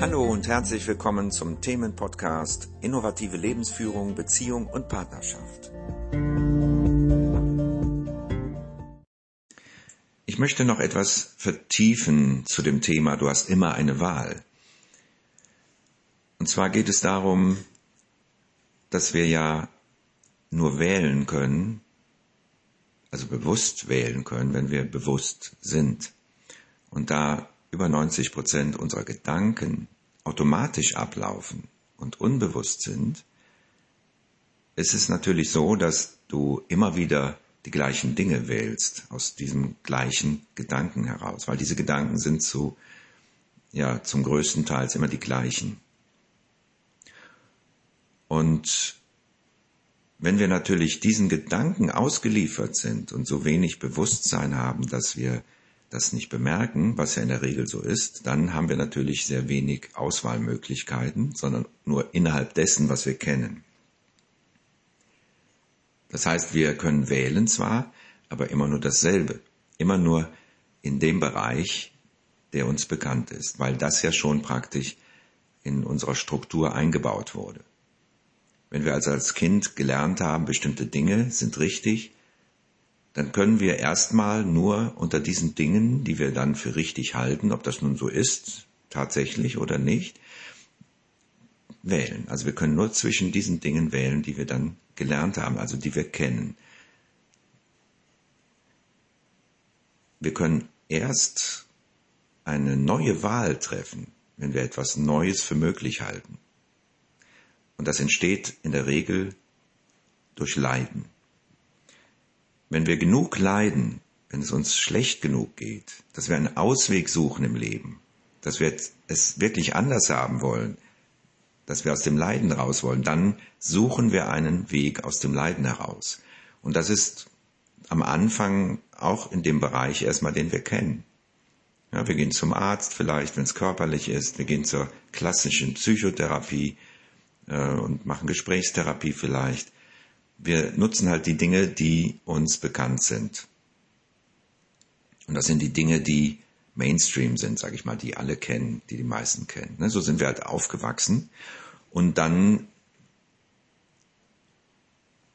Hallo und herzlich willkommen zum Themenpodcast Innovative Lebensführung, Beziehung und Partnerschaft. Ich möchte noch etwas vertiefen zu dem Thema Du hast immer eine Wahl. Und zwar geht es darum, dass wir ja nur wählen können, also bewusst wählen können, wenn wir bewusst sind. Und da über 90 Prozent unserer Gedanken automatisch ablaufen und unbewusst sind, ist es natürlich so, dass du immer wieder die gleichen Dinge wählst aus diesem gleichen Gedanken heraus, weil diese Gedanken sind zu, ja, zum größten Teil immer die gleichen. Und wenn wir natürlich diesen Gedanken ausgeliefert sind und so wenig Bewusstsein haben, dass wir das nicht bemerken, was ja in der Regel so ist, dann haben wir natürlich sehr wenig Auswahlmöglichkeiten, sondern nur innerhalb dessen, was wir kennen. Das heißt, wir können wählen zwar, aber immer nur dasselbe, immer nur in dem Bereich, der uns bekannt ist, weil das ja schon praktisch in unserer Struktur eingebaut wurde. Wenn wir also als Kind gelernt haben, bestimmte Dinge sind richtig, dann können wir erstmal nur unter diesen Dingen, die wir dann für richtig halten, ob das nun so ist, tatsächlich oder nicht, wählen. Also wir können nur zwischen diesen Dingen wählen, die wir dann gelernt haben, also die wir kennen. Wir können erst eine neue Wahl treffen, wenn wir etwas Neues für möglich halten. Und das entsteht in der Regel durch Leiden. Wenn wir genug leiden, wenn es uns schlecht genug geht, dass wir einen Ausweg suchen im Leben, dass wir es wirklich anders haben wollen, dass wir aus dem Leiden raus wollen, dann suchen wir einen Weg aus dem Leiden heraus. Und das ist am Anfang auch in dem Bereich erstmal, den wir kennen. Ja, wir gehen zum Arzt vielleicht, wenn es körperlich ist, wir gehen zur klassischen Psychotherapie, äh, und machen Gesprächstherapie vielleicht. Wir nutzen halt die Dinge, die uns bekannt sind. Und das sind die Dinge, die Mainstream sind, sage ich mal, die alle kennen, die die meisten kennen. Ne? So sind wir halt aufgewachsen. Und dann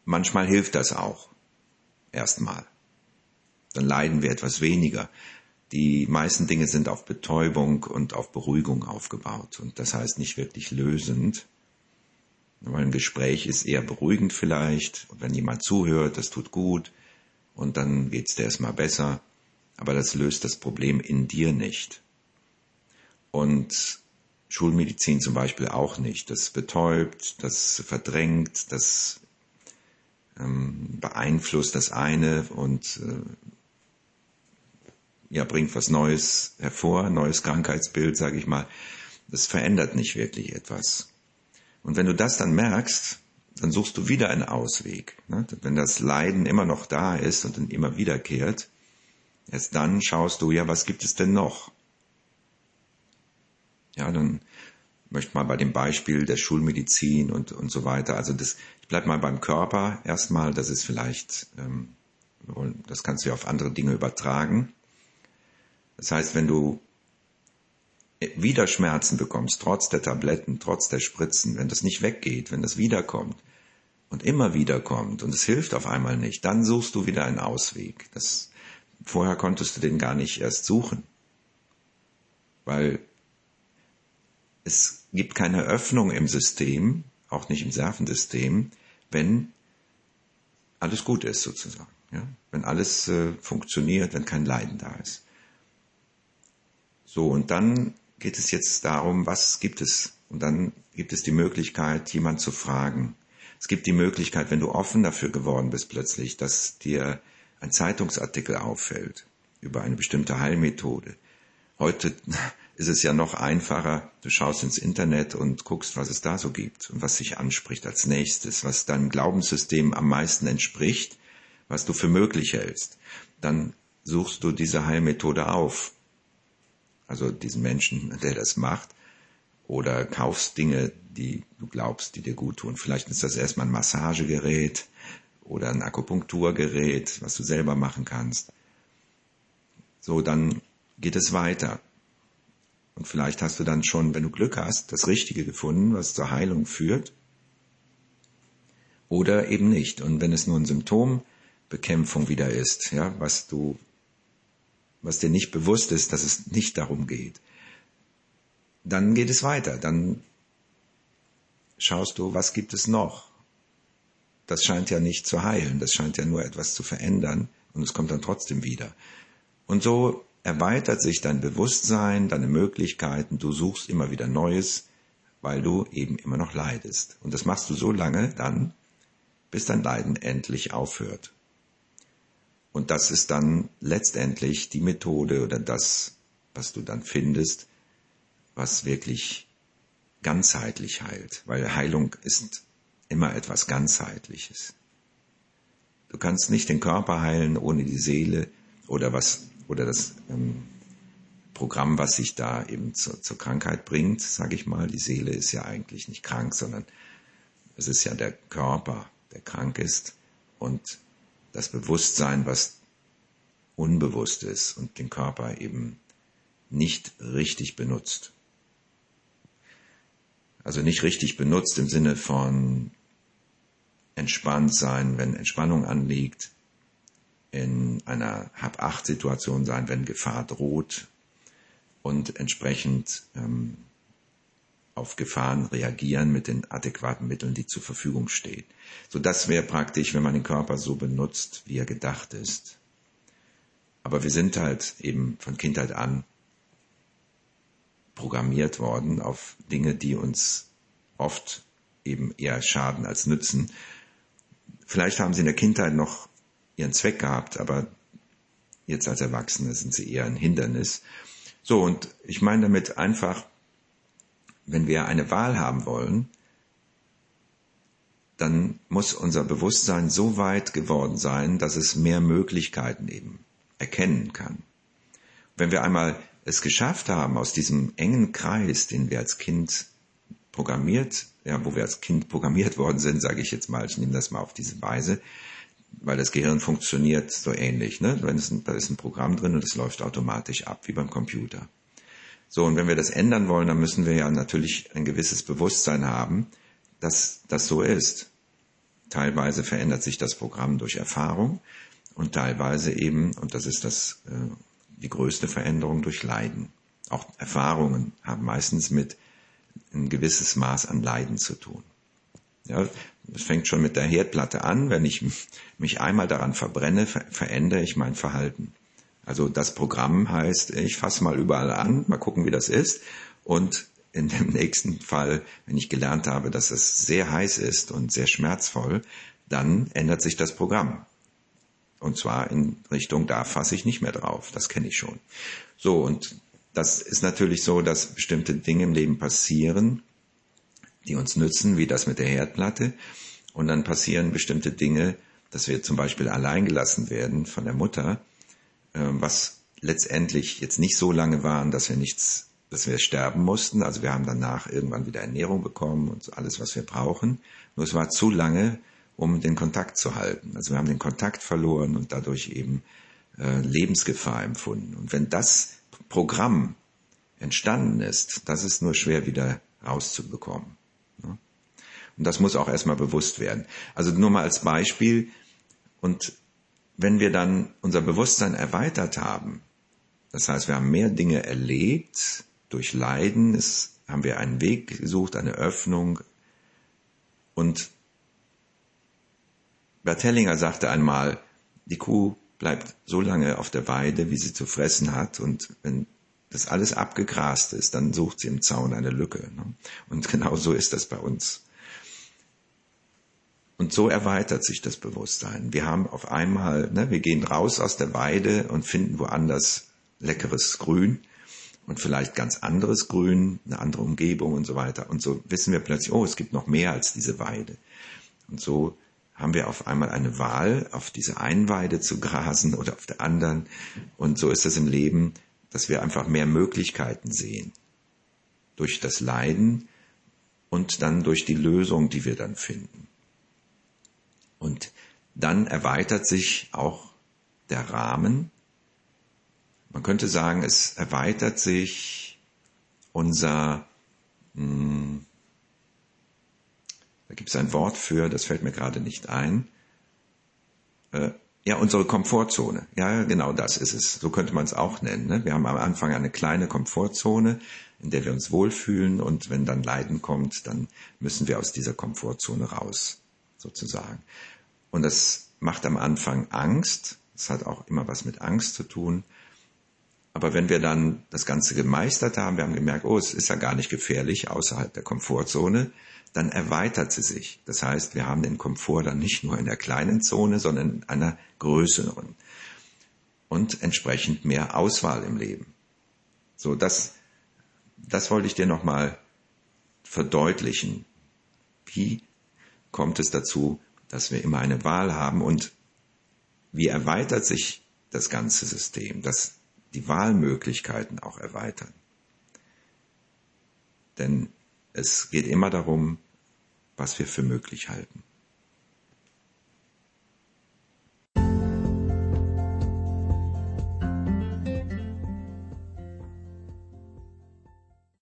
manchmal hilft das auch. Erstmal. Dann leiden wir etwas weniger. Die meisten Dinge sind auf Betäubung und auf Beruhigung aufgebaut. Und das heißt nicht wirklich lösend. Weil ein Gespräch ist eher beruhigend vielleicht. Und wenn jemand zuhört, das tut gut. Und dann geht's dir erstmal besser. Aber das löst das Problem in dir nicht. Und Schulmedizin zum Beispiel auch nicht. Das betäubt, das verdrängt, das ähm, beeinflusst das eine und äh, ja, bringt was Neues hervor, neues Krankheitsbild, sage ich mal. Das verändert nicht wirklich etwas. Und wenn du das dann merkst, dann suchst du wieder einen Ausweg. Ne? Wenn das Leiden immer noch da ist und dann immer wiederkehrt, erst dann schaust du, ja, was gibt es denn noch? Ja, dann möchte mal bei dem Beispiel der Schulmedizin und, und so weiter. Also das, ich bleib mal beim Körper erstmal, das ist vielleicht, ähm, das kannst du ja auf andere Dinge übertragen. Das heißt, wenn du wieder Schmerzen bekommst, trotz der Tabletten, trotz der Spritzen, wenn das nicht weggeht, wenn das wiederkommt und immer wieder kommt und es hilft auf einmal nicht, dann suchst du wieder einen Ausweg. Das, vorher konntest du den gar nicht erst suchen, weil es gibt keine Öffnung im System, auch nicht im Nervensystem, wenn alles gut ist sozusagen. Ja? Wenn alles äh, funktioniert, wenn kein Leiden da ist. So, und dann geht es jetzt darum, was gibt es? Und dann gibt es die Möglichkeit, jemand zu fragen. Es gibt die Möglichkeit, wenn du offen dafür geworden bist plötzlich, dass dir ein Zeitungsartikel auffällt über eine bestimmte Heilmethode. Heute ist es ja noch einfacher. Du schaust ins Internet und guckst, was es da so gibt und was sich anspricht als nächstes, was deinem Glaubenssystem am meisten entspricht, was du für möglich hältst. Dann suchst du diese Heilmethode auf also diesen Menschen, der das macht, oder kaufst Dinge, die du glaubst, die dir gut tun. Vielleicht ist das erstmal ein Massagegerät oder ein Akupunkturgerät, was du selber machen kannst. So, dann geht es weiter. Und vielleicht hast du dann schon, wenn du Glück hast, das Richtige gefunden, was zur Heilung führt. Oder eben nicht. Und wenn es nur ein Symptombekämpfung wieder ist, ja, was du, was dir nicht bewusst ist, dass es nicht darum geht, dann geht es weiter. Dann schaust du, was gibt es noch? Das scheint ja nicht zu heilen, das scheint ja nur etwas zu verändern und es kommt dann trotzdem wieder. Und so erweitert sich dein Bewusstsein, deine Möglichkeiten, du suchst immer wieder Neues, weil du eben immer noch leidest. Und das machst du so lange dann, bis dein Leiden endlich aufhört. Und das ist dann letztendlich die Methode oder das, was du dann findest, was wirklich ganzheitlich heilt, weil Heilung ist immer etwas ganzheitliches. Du kannst nicht den Körper heilen ohne die Seele oder was oder das ähm, Programm, was sich da eben zur, zur Krankheit bringt, sage ich mal. Die Seele ist ja eigentlich nicht krank, sondern es ist ja der Körper, der krank ist und das Bewusstsein, was unbewusst ist und den Körper eben nicht richtig benutzt. Also nicht richtig benutzt im Sinne von entspannt sein, wenn Entspannung anliegt, in einer Hab-Acht-Situation sein, wenn Gefahr droht und entsprechend ähm, auf Gefahren reagieren mit den adäquaten Mitteln, die zur Verfügung stehen. So das wäre praktisch, wenn man den Körper so benutzt, wie er gedacht ist. Aber wir sind halt eben von Kindheit an programmiert worden auf Dinge, die uns oft eben eher schaden als nützen. Vielleicht haben sie in der Kindheit noch ihren Zweck gehabt, aber jetzt als Erwachsene sind sie eher ein Hindernis. So, und ich meine damit einfach, wenn wir eine Wahl haben wollen, dann muss unser Bewusstsein so weit geworden sein, dass es mehr Möglichkeiten eben erkennen kann. Wenn wir einmal es geschafft haben, aus diesem engen Kreis, den wir als Kind programmiert, ja, wo wir als Kind programmiert worden sind, sage ich jetzt mal, ich nehme das mal auf diese Weise, weil das Gehirn funktioniert so ähnlich. Ne? Wenn es, da ist ein Programm drin und es läuft automatisch ab, wie beim Computer. So, und wenn wir das ändern wollen, dann müssen wir ja natürlich ein gewisses Bewusstsein haben, dass das so ist. Teilweise verändert sich das Programm durch Erfahrung und teilweise eben, und das ist das äh, die größte Veränderung durch Leiden. Auch Erfahrungen haben meistens mit ein gewisses Maß an Leiden zu tun. Ja, das fängt schon mit der Herdplatte an. Wenn ich mich einmal daran verbrenne, ver verändere ich mein Verhalten. Also das Programm heißt, ich fasse mal überall an, mal gucken, wie das ist. Und in dem nächsten Fall, wenn ich gelernt habe, dass es sehr heiß ist und sehr schmerzvoll, dann ändert sich das Programm. Und zwar in Richtung, da fasse ich nicht mehr drauf. Das kenne ich schon. So, und das ist natürlich so, dass bestimmte Dinge im Leben passieren, die uns nützen, wie das mit der Herdplatte. Und dann passieren bestimmte Dinge, dass wir zum Beispiel allein gelassen werden von der Mutter, was letztendlich jetzt nicht so lange waren, dass wir nichts, dass wir sterben mussten. Also wir haben danach irgendwann wieder Ernährung bekommen und alles, was wir brauchen. Nur es war zu lange, um den Kontakt zu halten. Also wir haben den Kontakt verloren und dadurch eben äh, Lebensgefahr empfunden. Und wenn das Programm entstanden ist, das ist nur schwer wieder rauszubekommen. Ne? Und das muss auch erstmal bewusst werden. Also nur mal als Beispiel. Und wenn wir dann unser Bewusstsein erweitert haben, das heißt, wir haben mehr Dinge erlebt, durch Leiden es, haben wir einen Weg gesucht, eine Öffnung und Bert Hellinger sagte einmal, die Kuh bleibt so lange auf der Weide, wie sie zu fressen hat, und wenn das alles abgegrast ist, dann sucht sie im Zaun eine Lücke. Ne? Und genau so ist das bei uns. Und so erweitert sich das Bewusstsein. Wir haben auf einmal, ne, wir gehen raus aus der Weide und finden woanders leckeres Grün und vielleicht ganz anderes Grün, eine andere Umgebung und so weiter. Und so wissen wir plötzlich, oh, es gibt noch mehr als diese Weide. Und so haben wir auf einmal eine Wahl, auf diese einen Weide zu grasen oder auf der anderen. Und so ist es im Leben, dass wir einfach mehr Möglichkeiten sehen. Durch das Leiden und dann durch die Lösung, die wir dann finden. Und dann erweitert sich auch der Rahmen. Man könnte sagen, es erweitert sich unser, mh, hm, da gibt es ein Wort für, das fällt mir gerade nicht ein, äh, ja, unsere Komfortzone. Ja, genau das ist es. So könnte man es auch nennen. Ne? Wir haben am Anfang eine kleine Komfortzone, in der wir uns wohlfühlen und wenn dann Leiden kommt, dann müssen wir aus dieser Komfortzone raus, sozusagen. Und das macht am Anfang Angst. Das hat auch immer was mit Angst zu tun. Aber wenn wir dann das Ganze gemeistert haben, wir haben gemerkt, oh, es ist ja gar nicht gefährlich außerhalb der Komfortzone, dann erweitert sie sich. Das heißt, wir haben den Komfort dann nicht nur in der kleinen Zone, sondern in einer größeren. Und entsprechend mehr Auswahl im Leben. So, das, das wollte ich dir nochmal verdeutlichen. Wie kommt es dazu, dass wir immer eine Wahl haben und wie erweitert sich das ganze System, dass die Wahlmöglichkeiten auch erweitern. Denn es geht immer darum, was wir für möglich halten.